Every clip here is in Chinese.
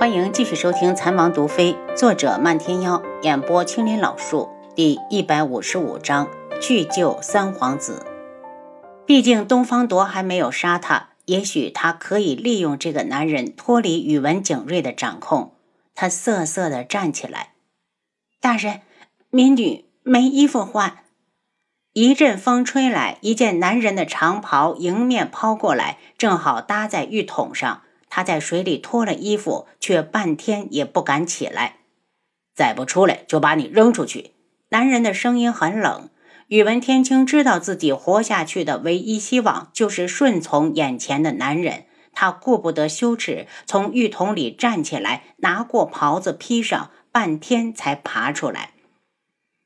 欢迎继续收听《残王毒妃》，作者漫天妖，演播青林老树，第一百五十五章去救三皇子。毕竟东方铎还没有杀他，也许他可以利用这个男人脱离宇文景睿的掌控。他瑟瑟地站起来，大人，民女没衣服换。一阵风吹来，一件男人的长袍迎面抛过来，正好搭在浴桶上。他在水里脱了衣服，却半天也不敢起来。再不出来，就把你扔出去！男人的声音很冷。宇文天青知道自己活下去的唯一希望就是顺从眼前的男人。他顾不得羞耻，从浴桶里站起来，拿过袍子披上，半天才爬出来。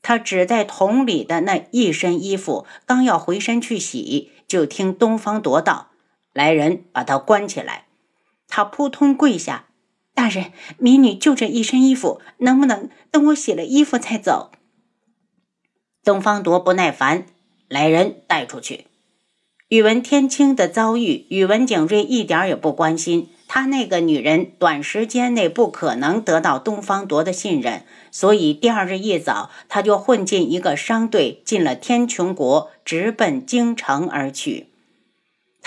他只在桶里的那一身衣服，刚要回身去洗，就听东方夺道：“来人，把他关起来！”他扑通跪下：“大人，民女就这一身衣服，能不能等我洗了衣服再走？”东方铎不耐烦：“来人，带出去！”宇文天青的遭遇，宇文景睿一点也不关心。他那个女人短时间内不可能得到东方铎的信任，所以第二日一早，他就混进一个商队，进了天穹国，直奔京城而去。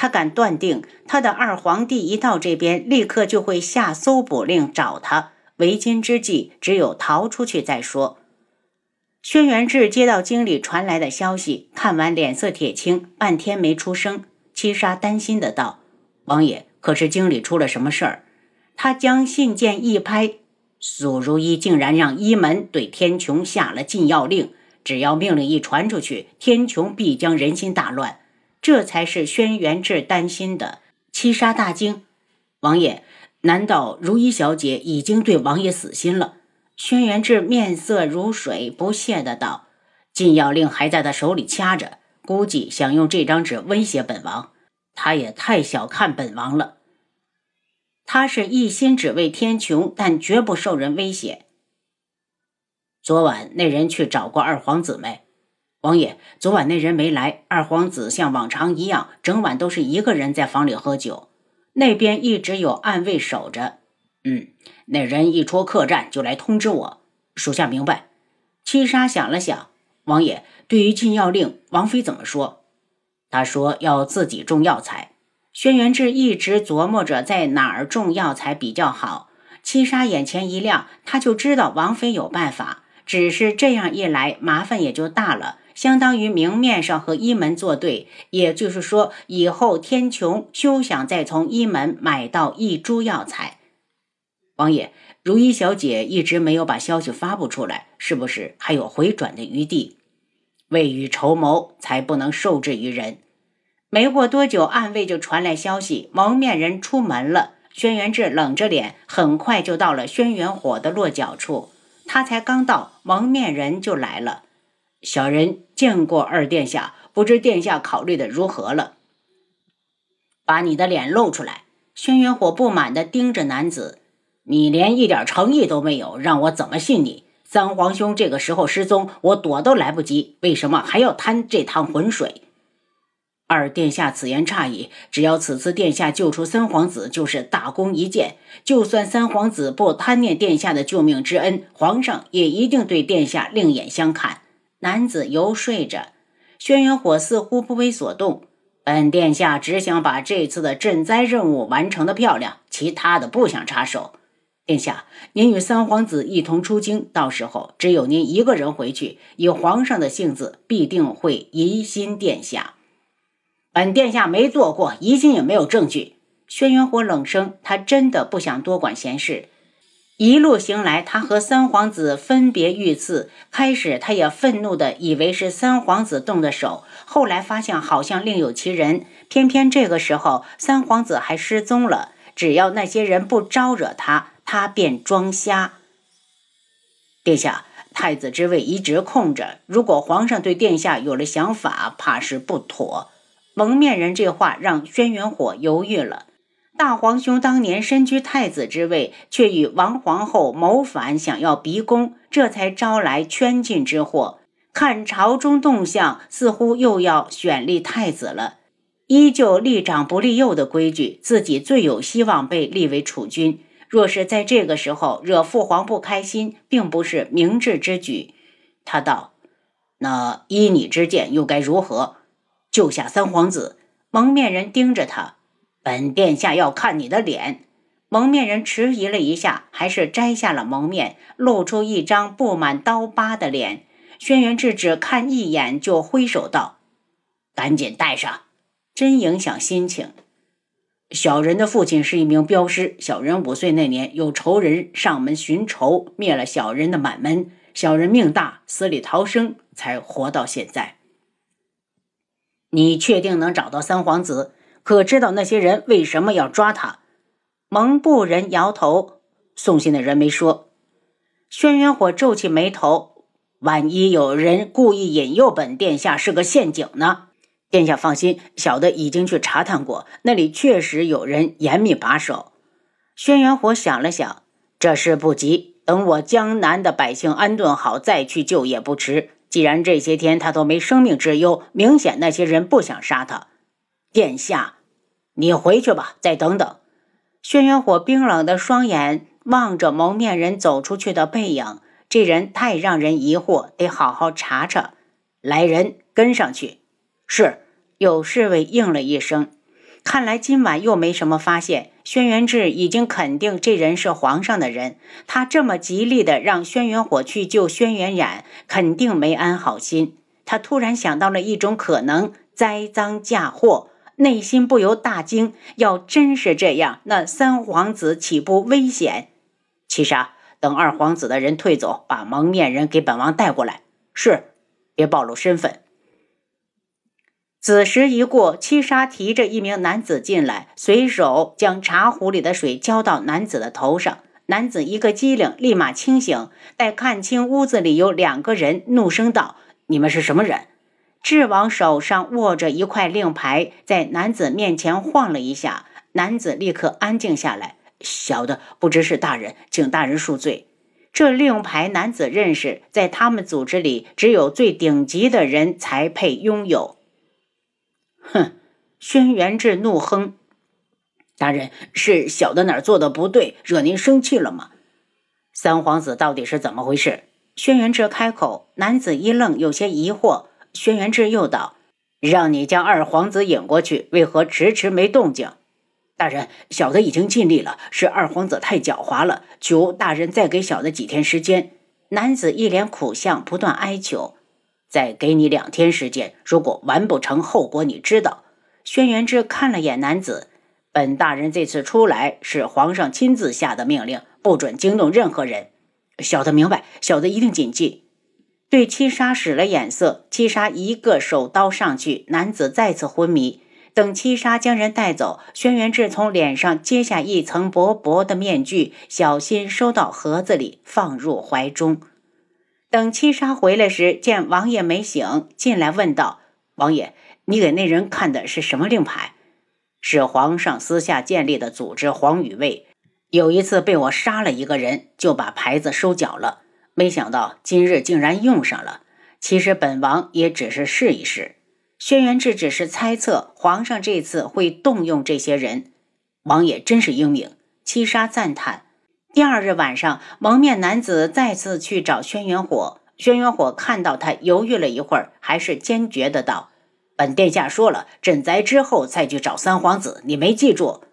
他敢断定，他的二皇帝一到这边，立刻就会下搜捕令找他。为今之计，只有逃出去再说。轩辕志接到经理传来的消息，看完脸色铁青，半天没出声。七杀担心的道：“王爷，可是经理出了什么事儿？”他将信件一拍，苏如意竟然让一门对天穹下了禁药令，只要命令一传出去，天穹必将人心大乱。这才是轩辕志担心的。七杀大惊：“王爷，难道如意小姐已经对王爷死心了？”轩辕志面色如水，不屑的道：“禁药令还在他手里掐着，估计想用这张纸威胁本王。他也太小看本王了。他是一心只为天穹，但绝不受人威胁。昨晚那人去找过二皇子没？王爷，昨晚那人没来。二皇子像往常一样，整晚都是一个人在房里喝酒，那边一直有暗卫守着。”嗯，那人一出客栈就来通知我，属下明白。七杀想了想，王爷对于禁药令，王妃怎么说？他说要自己种药材。轩辕志一直琢磨着在哪儿种药材比较好。七杀眼前一亮，他就知道王妃有办法，只是这样一来，麻烦也就大了，相当于明面上和一门作对。也就是说，以后天穹休想再从一门买到一株药材。王爷，如意小姐一直没有把消息发布出来，是不是还有回转的余地？未雨绸缪，才不能受制于人。没过多久，暗卫就传来消息，蒙面人出门了。轩辕志冷着脸，很快就到了轩辕火的落脚处。他才刚到，蒙面人就来了。小人见过二殿下，不知殿下考虑的如何了？把你的脸露出来！轩辕火不满地盯着男子。你连一点诚意都没有，让我怎么信你？三皇兄这个时候失踪，我躲都来不及，为什么还要贪这趟浑水？二殿下此言差矣，只要此次殿下救出三皇子，就是大功一件。就算三皇子不贪念殿下的救命之恩，皇上也一定对殿下另眼相看。男子游说着，轩辕火似乎不为所动。本殿下只想把这次的赈灾任务完成的漂亮，其他的不想插手。殿下，您与三皇子一同出京，到时候只有您一个人回去，以皇上的性子，必定会疑心殿下。本殿下没做过，疑心也没有证据。轩辕火冷声，他真的不想多管闲事。一路行来，他和三皇子分别遇刺，开始他也愤怒的以为是三皇子动的手，后来发现好像另有其人。偏偏这个时候，三皇子还失踪了。只要那些人不招惹他。他便装瞎。殿下，太子之位一直空着，如果皇上对殿下有了想法，怕是不妥。蒙面人这话让轩辕火犹豫了。大皇兄当年身居太子之位，却与王皇后谋反，想要逼宫，这才招来圈禁之祸。看朝中动向，似乎又要选立太子了。依旧立长不立幼的规矩，自己最有希望被立为储君。若是在这个时候惹父皇不开心，并不是明智之举。他道：“那依你之见，又该如何救下三皇子？”蒙面人盯着他：“本殿下要看你的脸。”蒙面人迟疑了一下，还是摘下了蒙面，露出一张布满刀疤的脸。轩辕志只看一眼，就挥手道：“赶紧戴上，真影响心情。”小人的父亲是一名镖师，小人五岁那年，有仇人上门寻仇，灭了小人的满门。小人命大，死里逃生，才活到现在。你确定能找到三皇子？可知道那些人为什么要抓他？蒙布人摇头，送信的人没说。轩辕火皱起眉头，万一有人故意引诱本殿下是个陷阱呢？殿下放心，小的已经去查探过，那里确实有人严密把守。轩辕火想了想，这事不急，等我江南的百姓安顿好再去救也不迟。既然这些天他都没生命之忧，明显那些人不想杀他。殿下，你回去吧，再等等。轩辕火冰冷的双眼望着蒙面人走出去的背影，这人太让人疑惑，得好好查查。来人，跟上去。是。有侍卫应了一声。看来今晚又没什么发现。轩辕志已经肯定这人是皇上的人。他这么极力的让轩辕火去救轩辕染，肯定没安好心。他突然想到了一种可能：栽赃嫁祸。内心不由大惊，要真是这样，那三皇子岂不危险？七杀，等二皇子的人退走，把蒙面人给本王带过来。是，别暴露身份。子时一过，七杀提着一名男子进来，随手将茶壶里的水浇到男子的头上。男子一个机灵，立马清醒，待看清屋子里有两个人，怒声道：“你们是什么人？”智王手上握着一块令牌，在男子面前晃了一下，男子立刻安静下来。小的不知是大人，请大人恕罪。这令牌男子认识，在他们组织里，只有最顶级的人才配拥有。哼！轩辕志怒哼：“大人，是小的哪儿做的不对，惹您生气了吗？”三皇子到底是怎么回事？轩辕志开口，男子一愣，有些疑惑。轩辕志又道：“让你将二皇子引过去，为何迟迟没动静？”大人，小的已经尽力了，是二皇子太狡猾了，求大人再给小的几天时间。男子一脸苦相，不断哀求：“再给你两天时间，如果完不成，后果你知道。”轩辕志看了眼男子：“本大人这次出来是皇上亲自下的命令，不准惊动任何人。小的明白，小的一定谨记。”对七杀使了眼色，七杀一个手刀上去，男子再次昏迷。等七杀将人带走，轩辕志从脸上揭下一层薄薄的面具，小心收到盒子里，放入怀中。等七杀回来时，见王爷没醒，进来问道：“王爷，你给那人看的是什么令牌？是皇上私下建立的组织黄羽卫。有一次被我杀了一个人，就把牌子收缴了。”没想到今日竟然用上了。其实本王也只是试一试。轩辕志只是猜测皇上这次会动用这些人。王爷真是英明。七杀赞叹。第二日晚上，蒙面男子再次去找轩辕火。轩辕火看到他，犹豫了一会儿，还是坚决的道：“本殿下说了，赈灾之后再去找三皇子，你没记住？”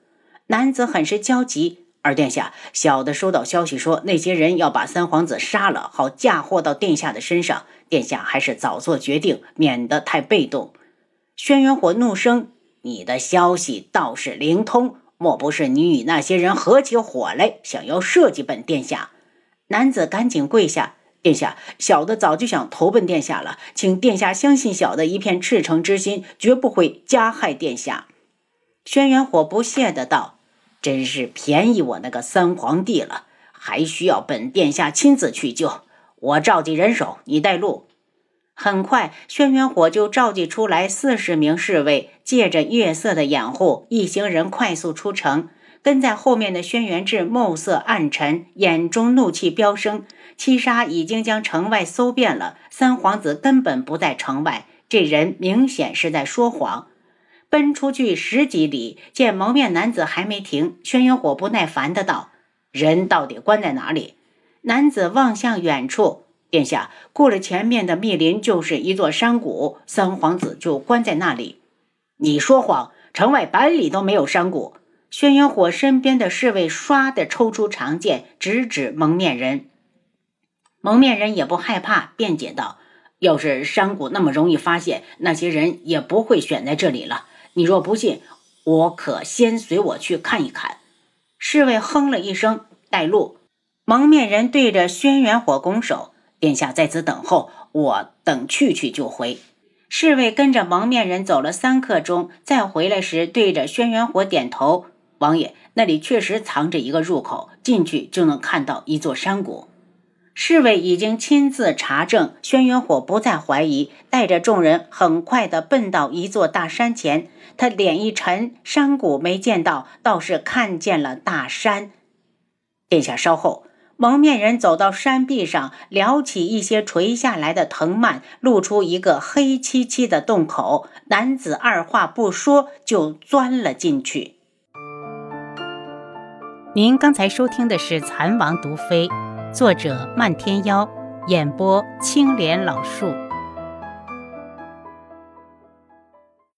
男子很是焦急。二殿下，小的收到消息说，那些人要把三皇子杀了，好嫁祸到殿下的身上。殿下还是早做决定，免得太被动。轩辕火怒声：“你的消息倒是灵通，莫不是你与那些人合起伙来，想要设计本殿下？”男子赶紧跪下：“殿下，小的早就想投奔殿下了，请殿下相信小的一片赤诚之心，绝不会加害殿下。”轩辕火不屑的道。真是便宜我那个三皇帝了，还需要本殿下亲自去救。我召集人手，你带路。很快，轩辕火就召集出来四十名侍卫，借着月色的掩护，一行人快速出城。跟在后面的轩辕志眸色暗沉，眼中怒气飙升。七杀已经将城外搜遍了，三皇子根本不在城外，这人明显是在说谎。奔出去十几里，见蒙面男子还没停，轩辕火不耐烦的道：“人到底关在哪里？男子望向远处，殿下，过了前面的密林就是一座山谷，三皇子就关在那里。你说谎，城外百里都没有山谷。轩辕火身边的侍卫唰的抽出长剑，直指蒙面人。蒙面人也不害怕，辩解道：“要是山谷那么容易发现，那些人也不会选在这里了。你若不信，我可先随我去看一看。”侍卫哼了一声，带路。蒙面人对着轩辕火拱手：“殿下在此等候，我等去去就回。”侍卫跟着蒙面人走了三刻钟，再回来时对着轩辕火点头。王爷，那里确实藏着一个入口，进去就能看到一座山谷。侍卫已经亲自查证，轩辕火不再怀疑，带着众人很快地奔到一座大山前。他脸一沉，山谷没见到，倒是看见了大山。殿下稍后。蒙面人走到山壁上，撩起一些垂下来的藤蔓，露出一个黑漆漆的洞口。男子二话不说就钻了进去。您刚才收听的是《蚕王毒妃》，作者漫天妖，演播青莲老树。